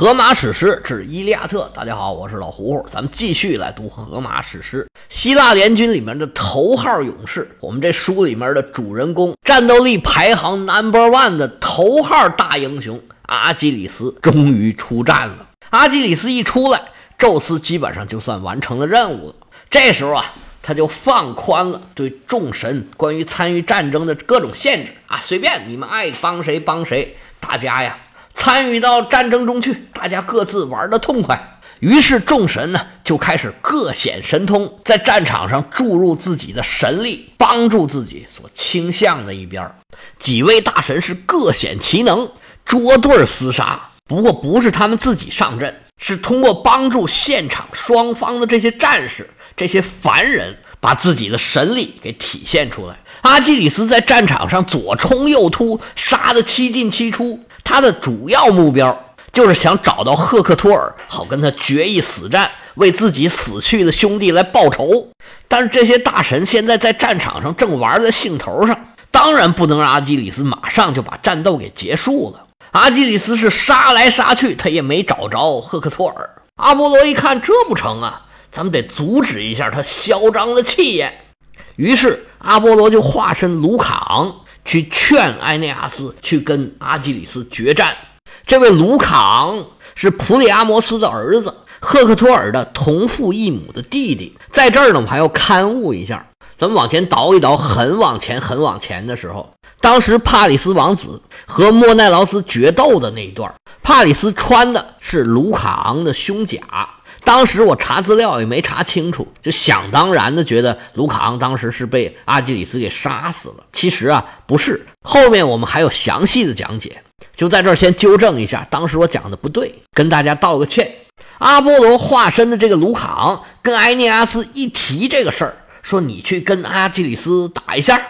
荷马史诗之《伊利亚特》，大家好，我是老胡胡，咱们继续来读荷马史诗。希腊联军里面的头号勇士，我们这书里面的主人公，战斗力排行 number one 的头号大英雄阿基里斯，终于出战了。阿基里斯一出来，宙斯基本上就算完成了任务了。这时候啊，他就放宽了对众神关于参与战争的各种限制啊，随便你们爱帮谁帮谁，大家呀。参与到战争中去，大家各自玩的痛快。于是众神呢就开始各显神通，在战场上注入自己的神力，帮助自己所倾向的一边。几位大神是各显其能，捉对厮杀。不过不是他们自己上阵，是通过帮助现场双方的这些战士、这些凡人，把自己的神力给体现出来。阿基里斯在战场上左冲右突，杀得七进七出。他的主要目标就是想找到赫克托尔，好跟他决一死战，为自己死去的兄弟来报仇。但是这些大神现在在战场上正玩在兴头上，当然不能让阿基里斯马上就把战斗给结束了。阿基里斯是杀来杀去，他也没找着赫克托尔。阿波罗一看这不成啊，咱们得阻止一下他嚣张的气焰。于是阿波罗就化身卢卡昂。去劝埃内阿斯去跟阿基里斯决战。这位卢卡昂是普里阿摩斯的儿子，赫克托尔的同父异母的弟弟。在这儿呢，我们还要勘误一下。咱们往前倒一倒，很往前，很往前的时候，当时帕里斯王子和莫奈劳斯决斗的那一段，帕里斯穿的是卢卡昂的胸甲。当时我查资料也没查清楚，就想当然的觉得卢卡昂当时是被阿基里斯给杀死了。其实啊，不是。后面我们还有详细的讲解，就在这儿先纠正一下，当时我讲的不对，跟大家道个歉。阿波罗化身的这个卢卡昂跟埃涅阿斯一提这个事儿，说你去跟阿基里斯打一下。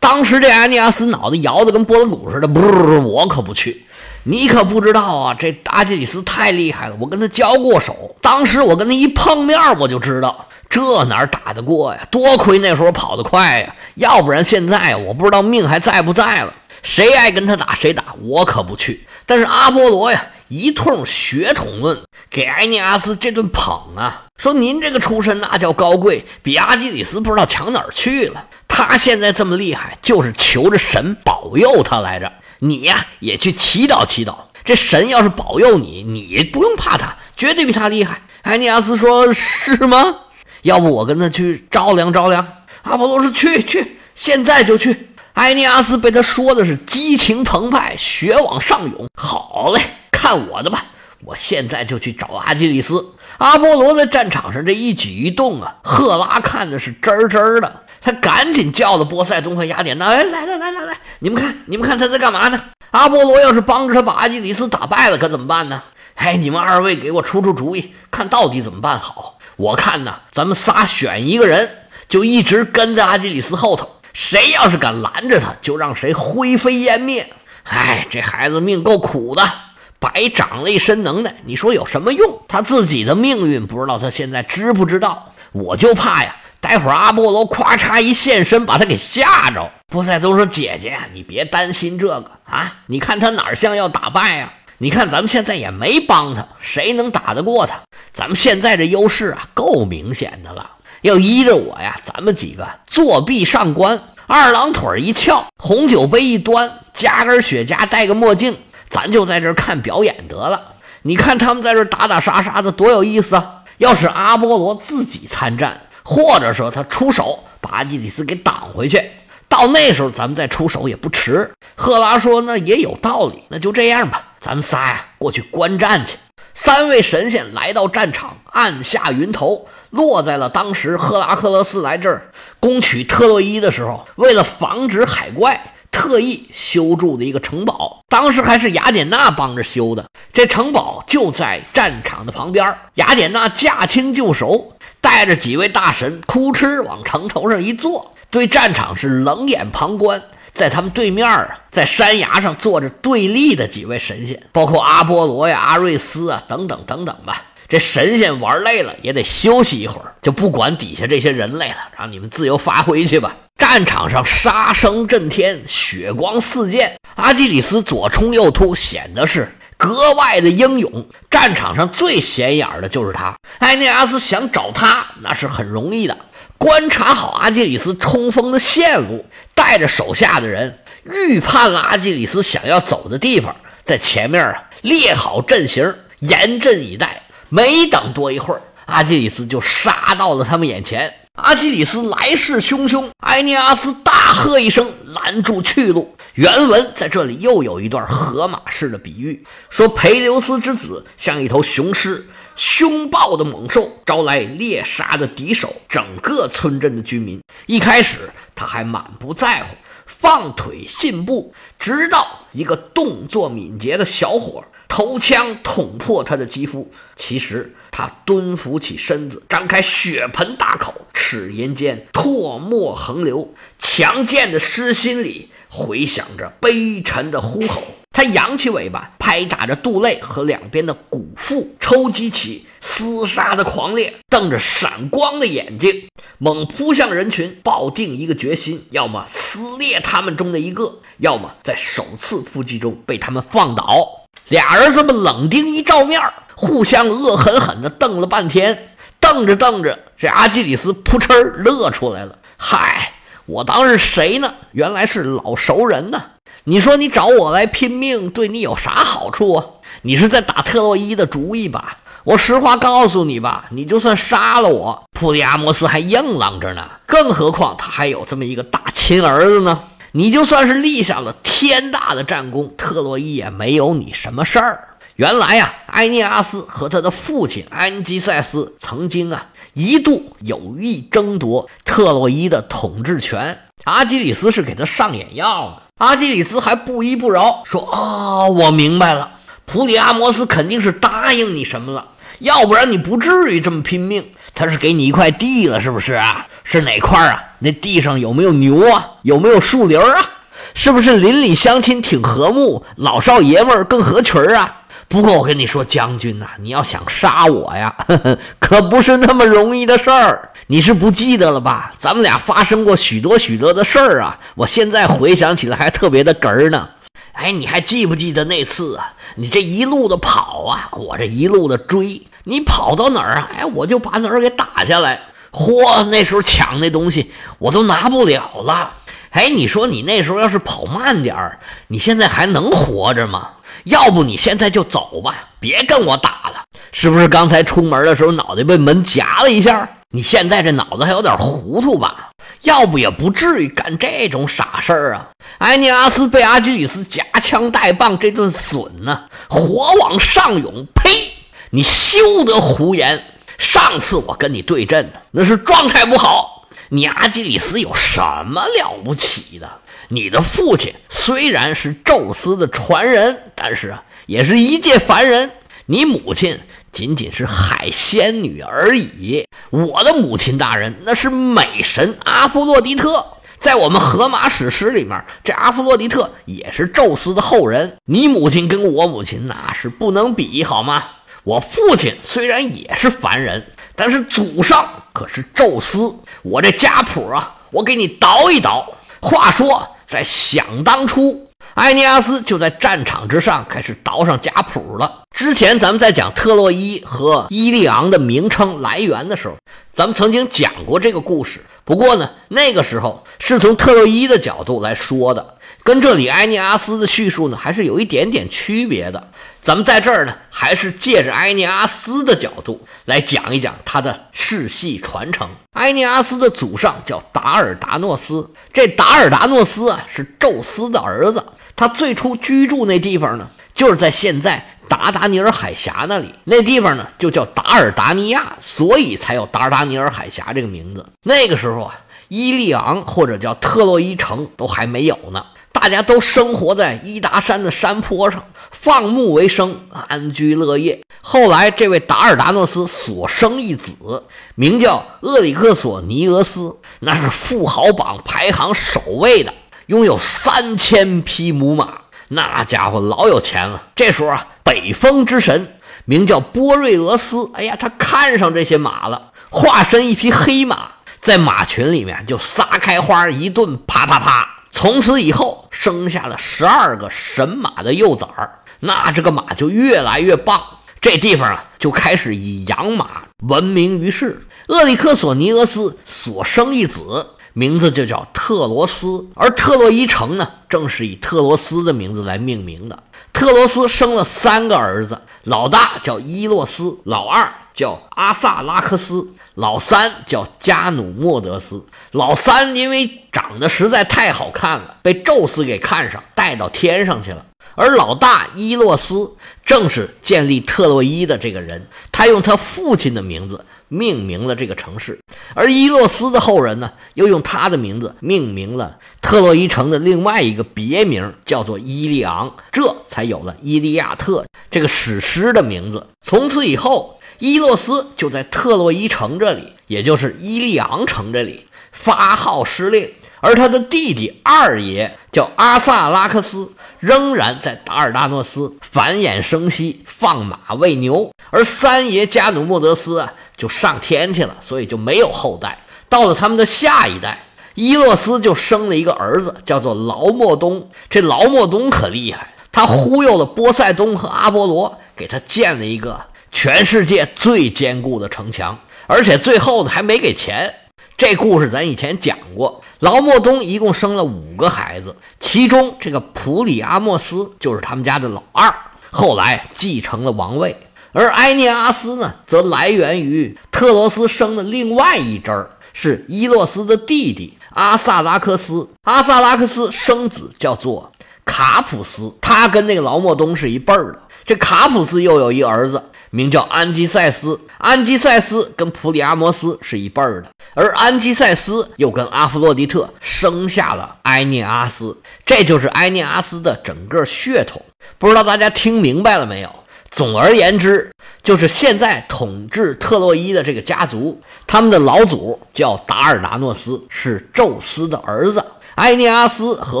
当时这埃涅阿斯脑袋摇得跟拨浪鼓似的，不，我可不去。你可不知道啊，这阿基里斯太厉害了，我跟他交过手。当时我跟他一碰面，我就知道这哪打得过呀？多亏那时候跑得快呀，要不然现在我不知道命还在不在了。谁爱跟他打谁打，我可不去。但是阿波罗呀，一通血统论给埃尼阿斯这顿捧啊，说您这个出身那叫高贵，比阿基里斯不知道强哪去了。他现在这么厉害，就是求着神保佑他来着。你呀，也去祈祷祈祷。这神要是保佑你，你不用怕他，绝对比他厉害。埃尼阿斯说：“是吗？要不我跟他去照量照量。”阿波罗说：“去去，现在就去。”埃尼阿斯被他说的是激情澎湃，血往上涌。好嘞，看我的吧！我现在就去找阿基里斯。阿波罗在战场上这一举一动啊，赫拉看的是真真的。他赶紧叫了波塞冬和雅典娜，哎，来来来来来，你们看，你们看他在干嘛呢？阿波罗要是帮着他把阿基里斯打败了，可怎么办呢？哎，你们二位给我出出主意，看到底怎么办好？我看呢，咱们仨选一个人，就一直跟在阿基里斯后头，谁要是敢拦着他，就让谁灰飞烟灭。哎，这孩子命够苦的，白长了一身能耐，你说有什么用？他自己的命运不知道，他现在知不知道？我就怕呀。待会儿阿波罗咵嚓一现身，把他给吓着。波塞冬说：“姐姐，你别担心这个啊，你看他哪像要打败呀？你看咱们现在也没帮他，谁能打得过他？咱们现在这优势啊，够明显的了。要依着我呀，咱们几个作壁上观，二郎腿一翘，红酒杯一端，加根雪茄，戴个墨镜，咱就在这看表演得了。你看他们在这打打杀杀的，多有意思啊！要是阿波罗自己参战。”或者说他出手把阿基里斯给挡回去，到那时候咱们再出手也不迟。赫拉说：“那也有道理，那就这样吧，咱们仨呀过去观战去。”三位神仙来到战场，按下云头，落在了当时赫拉克勒斯来这儿攻取特洛伊的时候，为了防止海怪，特意修筑的一个城堡。当时还是雅典娜帮着修的，这城堡就在战场的旁边。雅典娜驾轻就熟。带着几位大神，哭哧往城头上一坐，对战场是冷眼旁观。在他们对面啊，在山崖上坐着对立的几位神仙，包括阿波罗呀、阿瑞斯啊等等等等吧。这神仙玩累了也得休息一会儿，就不管底下这些人类了，让你们自由发挥去吧。战场上杀声震天，血光四溅，阿基里斯左冲右突，显得是格外的英勇。战场上最显眼的就是他。埃涅阿斯想找他，那是很容易的。观察好阿基里斯冲锋的线路，带着手下的人，预判了阿基里斯想要走的地方，在前面啊列好阵型，严阵以待。没等多一会儿，阿基里斯就杀到了他们眼前。阿基里斯来势汹汹，埃涅阿斯大喝一声，拦住去路。原文在这里又有一段荷马式的比喻，说裴留斯之子像一头雄狮。凶暴的猛兽招来猎杀的敌手，整个村镇的居民。一开始他还满不在乎，放腿信步，直到一个动作敏捷的小伙头枪捅破他的肌肤。其实他蹲伏起身子，张开血盆大口，齿龈间唾沫横流，强健的尸心里回响着悲沉的呼吼。他扬起尾巴，拍打着肚肋和两边的骨腹，抽击起厮杀的狂烈，瞪着闪光的眼睛，猛扑向人群，抱定一个决心：要么撕裂他们中的一个，要么在首次扑击中被他们放倒。俩儿子们冷丁一照面，互相恶狠狠地瞪了半天。瞪着瞪着，这阿基里斯扑哧乐出来了：“嗨，我当是谁呢？原来是老熟人呢。”你说你找我来拼命，对你有啥好处啊？你是在打特洛伊的主意吧？我实话告诉你吧，你就算杀了我，普利阿摩斯还硬朗着呢。更何况他还有这么一个大亲儿子呢。你就算是立下了天大的战功，特洛伊也没有你什么事儿。原来呀，埃涅阿斯和他的父亲安基塞斯曾经啊一度有意争夺特洛伊的统治权。阿基里斯是给他上眼药呢。阿基里斯还不依不饶，说：“啊，我明白了，普里阿摩斯肯定是答应你什么了，要不然你不至于这么拼命。他是给你一块地了，是不是啊？是哪块啊？那地上有没有牛啊？有没有树林啊？是不是邻里乡亲挺和睦，老少爷们儿更合群啊？不过我跟你说，将军呐，你要想杀我呀，呵呵，可不是那么容易的事儿。”你是不记得了吧？咱们俩发生过许多许多的事儿啊！我现在回想起来还特别的哏儿呢。哎，你还记不记得那次啊？你这一路的跑啊，我这一路的追，你跑到哪儿啊？哎，我就把哪儿给打下来。嚯，那时候抢那东西我都拿不了了。哎，你说你那时候要是跑慢点儿，你现在还能活着吗？要不你现在就走吧，别跟我打了。是不是刚才出门的时候脑袋被门夹了一下？你现在这脑子还有点糊涂吧？要不也不至于干这种傻事儿啊！埃尼阿斯被阿基里斯夹枪带棒，这顿损呢，火往上涌。呸！你休得胡言！上次我跟你对阵的那是状态不好。你阿基里斯有什么了不起的？你的父亲虽然是宙斯的传人，但是啊，也是一介凡人。你母亲。仅仅是海仙女而已。我的母亲大人那是美神阿芙洛狄特，在我们荷马史诗里面，这阿芙洛狄特也是宙斯的后人。你母亲跟我母亲那是不能比，好吗？我父亲虽然也是凡人，但是祖上可是宙斯。我这家谱啊，我给你倒一倒。话说，在想当初。埃尼阿斯就在战场之上开始倒上家谱了。之前咱们在讲特洛伊和伊利昂的名称来源的时候，咱们曾经讲过这个故事。不过呢，那个时候是从特洛伊的角度来说的，跟这里埃尼阿斯的叙述呢还是有一点点区别的。咱们在这儿呢，还是借着埃尼阿斯的角度来讲一讲他的世系传承。埃尼阿斯的祖上叫达尔达诺斯，这达尔达诺斯啊是宙斯的儿子。他最初居住那地方呢，就是在现在达达尼尔海峡那里。那地方呢，就叫达尔达尼亚，所以才有达尔达尼尔海峡这个名字。那个时候啊，伊利昂或者叫特洛伊城都还没有呢，大家都生活在伊达山的山坡上，放牧为生，安居乐业。后来，这位达尔达诺斯所生一子，名叫厄里克索尼俄斯，那是富豪榜排行首位的。拥有三千匹母马，那家伙老有钱了。这时候啊，北风之神名叫波瑞俄斯，哎呀，他看上这些马了，化身一匹黑马，在马群里面就撒开花，一顿啪啪啪。从此以后，生下了十二个神马的幼崽儿。那这个马就越来越棒。这地方啊，就开始以养马闻名于世。厄里克索尼俄斯所生一子，名字就叫特罗斯，而特洛伊城呢，正是以特罗斯的名字来命名的。特罗斯生了三个儿子，老大叫伊洛斯，老二叫阿萨拉克斯，老三叫加努莫德斯。老三因为长得实在太好看了，被宙斯给看上，带到天上去了。而老大伊洛斯正是建立特洛伊的这个人，他用他父亲的名字命名了这个城市。而伊洛斯的后人呢，又用他的名字命名了特洛伊城的另外一个别名，叫做伊利昂，这才有了《伊利亚特》这个史诗的名字。从此以后，伊洛斯就在特洛伊城这里，也就是伊利昂城这里。发号施令，而他的弟弟二爷叫阿萨拉克斯，仍然在达尔达诺斯繁衍生息，放马喂牛。而三爷加努莫德斯啊，就上天去了，所以就没有后代。到了他们的下一代，伊洛斯就生了一个儿子，叫做劳莫东。这劳莫东可厉害，他忽悠了波塞冬和阿波罗，给他建了一个全世界最坚固的城墙，而且最后呢还没给钱。这故事咱以前讲过，劳莫东一共生了五个孩子，其中这个普里阿莫斯就是他们家的老二，后来继承了王位。而埃涅阿斯呢，则来源于特罗斯生的另外一支儿，是伊洛斯的弟弟阿萨拉克斯。阿萨拉克斯生子叫做卡普斯，他跟那个劳莫东是一辈儿的。这卡普斯又有一儿子。名叫安基塞斯，安基塞斯跟普里阿摩斯是一辈儿的，而安基塞斯又跟阿弗洛狄特生下了埃涅阿斯，这就是埃涅阿斯的整个血统。不知道大家听明白了没有？总而言之，就是现在统治特洛伊的这个家族，他们的老祖叫达尔达诺斯，是宙斯的儿子。埃涅阿斯和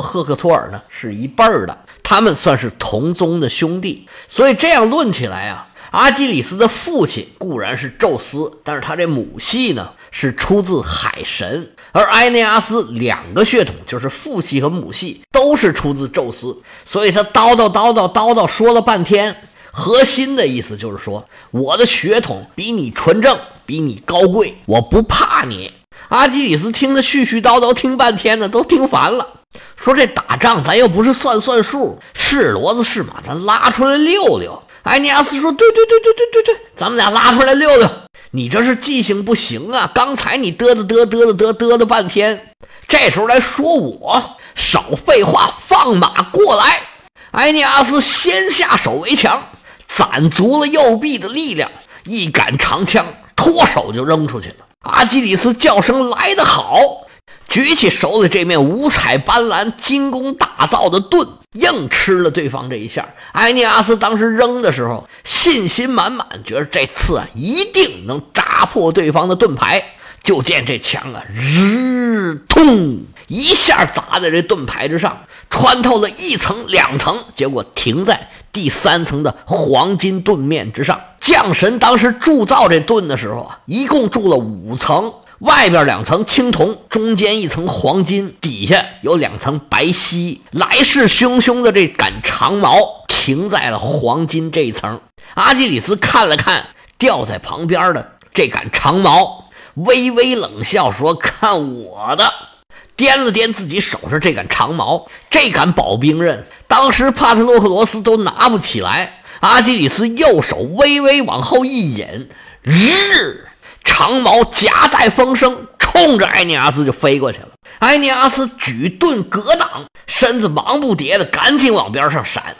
赫克托尔呢是一辈儿的，他们算是同宗的兄弟，所以这样论起来啊。阿基里斯的父亲固然是宙斯，但是他这母系呢是出自海神，而埃涅阿斯两个血统就是父系和母系都是出自宙斯，所以他叨叨叨叨叨叨说了半天，核心的意思就是说，我的血统比你纯正，比你高贵，我不怕你。阿基里斯听得絮絮叨叨，听半天呢，都听烦了。说这打仗咱又不是算算数，是骡子是马，咱拉出来溜溜。埃尼阿斯说：“对对对对对对对，咱们俩拉出来溜溜。你这是记性不行啊！刚才你嘚嘚嘚嘚嘚嘚嘚嘚半天，这时候来说我，少废话，放马过来。”埃尼阿斯先下手为强，攒足了右臂的力量，一杆长枪脱手就扔出去了。阿基里斯叫声来得好，举起手里这面五彩斑斓、精工打造的盾。硬吃了对方这一下，埃尼阿斯当时扔的时候信心满满，觉得这次啊一定能扎破对方的盾牌。就见这枪啊，日通一下砸在这盾牌之上，穿透了一层两层，结果停在第三层的黄金盾面之上。将神当时铸造这盾的时候啊，一共铸了五层。外边两层青铜，中间一层黄金，底下有两层白锡。来势汹汹的这杆长矛停在了黄金这一层。阿基里斯看了看吊在旁边的这杆长矛，微微冷笑说：“看我的！”掂了掂自己手上这杆长矛，这杆宝兵刃，当时帕特洛克罗斯都拿不起来。阿基里斯右手微微往后一引，日。长矛夹带风声，冲着埃尼阿斯就飞过去了。埃尼阿斯举盾格挡，身子忙不迭的赶紧往边上闪，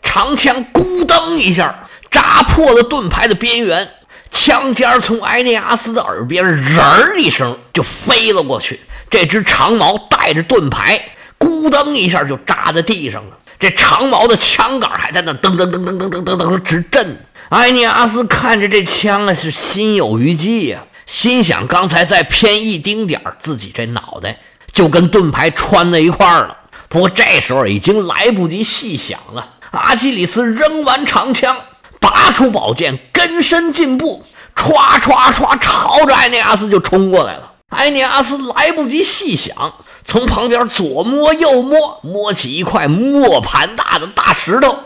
长枪咕噔一下扎破了盾牌的边缘，枪尖从埃尼阿斯的耳边人儿一声就飞了过去。这只长矛带着盾牌，咕噔一下就扎在地上了。这长矛的枪杆还在那噔噔噔噔噔噔噔直震。埃尼阿斯看着这枪啊，是心有余悸呀，心想刚才再偏一丁点儿，自己这脑袋就跟盾牌穿在一块儿了。不过这时候已经来不及细想了。阿基里斯扔完长枪，拔出宝剑，跟身进步，歘歘歘，朝着埃尼阿斯就冲过来了。埃尼阿斯来不及细想，从旁边左摸右摸，摸起一块磨盘大的大石头。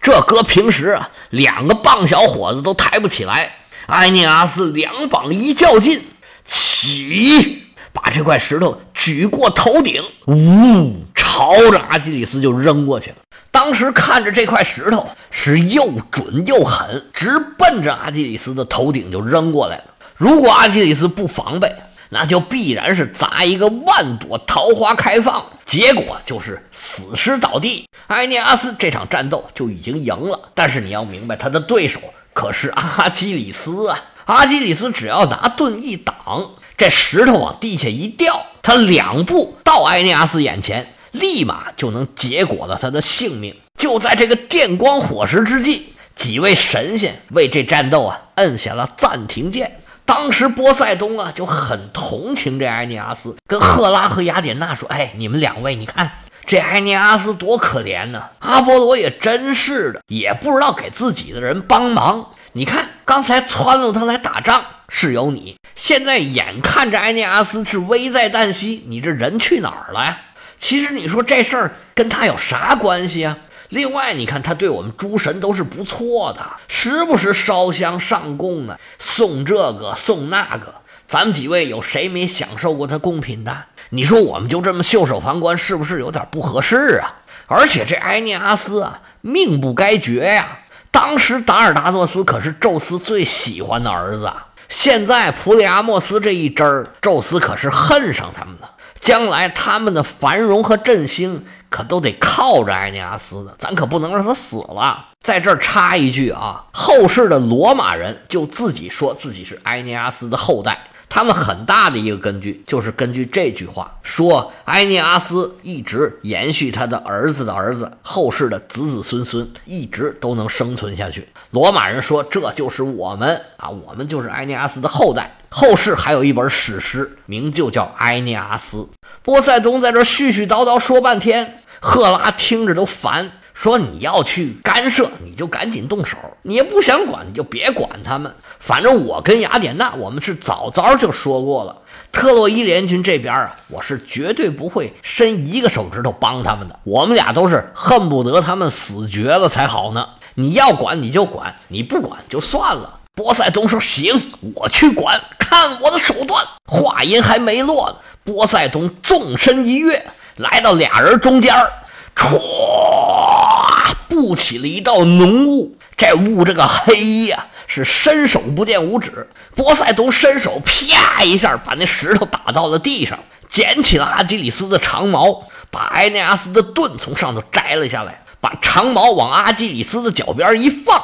这搁平时啊，两个棒小伙子都抬不起来。埃涅阿斯两膀一较劲，起，把这块石头举过头顶，呜，朝着阿基里斯就扔过去了。当时看着这块石头是又准又狠，直奔着阿基里斯的头顶就扔过来了。如果阿基里斯不防备，那就必然是砸一个万朵桃花开放，结果就是死尸倒地。埃涅阿斯这场战斗就已经赢了，但是你要明白，他的对手可是阿基里斯啊！阿基里斯只要拿盾一挡，这石头往地下一掉，他两步到埃涅阿斯眼前，立马就能结果了他的性命。就在这个电光火石之际，几位神仙为这战斗啊摁下了暂停键。当时波塞冬啊就很同情这埃涅阿斯，跟赫拉和雅典娜说：“哎，你们两位，你看这埃涅阿斯多可怜呢！阿波罗也真是的，也不知道给自己的人帮忙。你看刚才撺掇他来打仗是有你，现在眼看着埃涅阿斯是危在旦夕，你这人去哪儿了呀？其实你说这事儿跟他有啥关系啊？”另外，你看他对我们诸神都是不错的，时不时烧香上供啊，送这个送那个。咱们几位有谁没享受过他贡品的？你说我们就这么袖手旁观，是不是有点不合适啊？而且这埃涅阿斯啊，命不该绝呀！当时达尔达诺斯可是宙斯最喜欢的儿子，现在普里阿莫斯这一支儿，宙斯可是恨上他们了。将来他们的繁荣和振兴。可都得靠着埃涅阿斯的，咱可不能让他死了。在这儿插一句啊，后世的罗马人就自己说自己是埃涅阿斯的后代，他们很大的一个根据就是根据这句话说，埃涅阿斯一直延续他的儿子的儿子，后世的子子孙孙一直都能生存下去。罗马人说这就是我们啊，我们就是埃涅阿斯的后代。后世还有一本史诗，名就叫《埃涅阿斯》。波塞冬在这絮絮叨叨说半天。赫拉听着都烦，说：“你要去干涉，你就赶紧动手；你也不想管，你就别管他们。反正我跟雅典娜，我们是早早就说过了。特洛伊联军这边啊，我是绝对不会伸一个手指头帮他们的。我们俩都是恨不得他们死绝了才好呢。你要管你就管，你不管就算了。”波塞冬说：“行，我去管，看我的手段。”话音还没落呢，波塞冬纵身一跃。来到俩人中间儿，歘，布起了一道浓雾。这雾这个黑呀，是伸手不见五指。波塞冬伸手啪一下，把那石头打到了地上，捡起了阿基里斯的长矛，把埃涅阿斯的盾从上头摘了下来，把长矛往阿基里斯的脚边一放，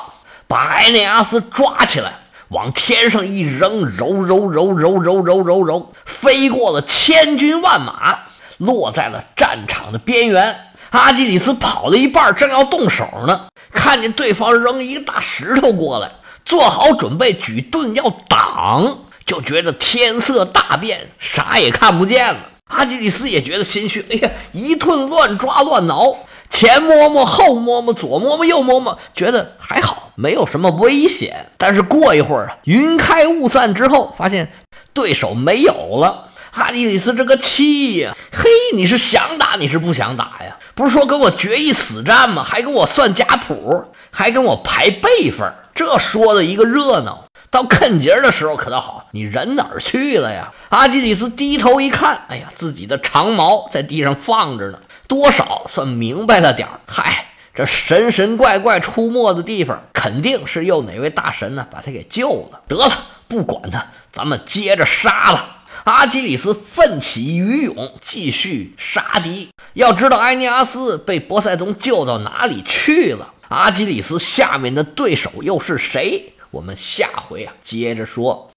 把埃涅阿斯抓起来，往天上一扔，揉揉揉揉揉揉揉揉，飞过了千军万马。落在了战场的边缘，阿基里斯跑了一半，正要动手呢，看见对方扔一个大石头过来，做好准备举盾要挡，就觉得天色大变，啥也看不见了。阿基里斯也觉得心虚，哎呀，一顿乱抓乱挠，前摸摸，后摸摸，左摸摸，右摸摸，觉得还好，没有什么危险。但是过一会儿啊，云开雾散之后，发现对手没有了。阿基里斯这个气呀，嘿，你是想打你是不想打呀？不是说跟我决一死战吗？还跟我算家谱，还跟我排辈分，这说的一个热闹。到啃节的时候可倒好，你人哪儿去了呀？阿基里斯低头一看，哎呀，自己的长矛在地上放着呢，多少算明白了点儿。嗨，这神神怪怪出没的地方，肯定是又哪位大神呢把他给救了。得了，不管他，咱们接着杀吧。阿基里斯奋起鱼勇，继续杀敌。要知道，埃尼阿斯被波塞冬救到哪里去了？阿基里斯下面的对手又是谁？我们下回啊接着说。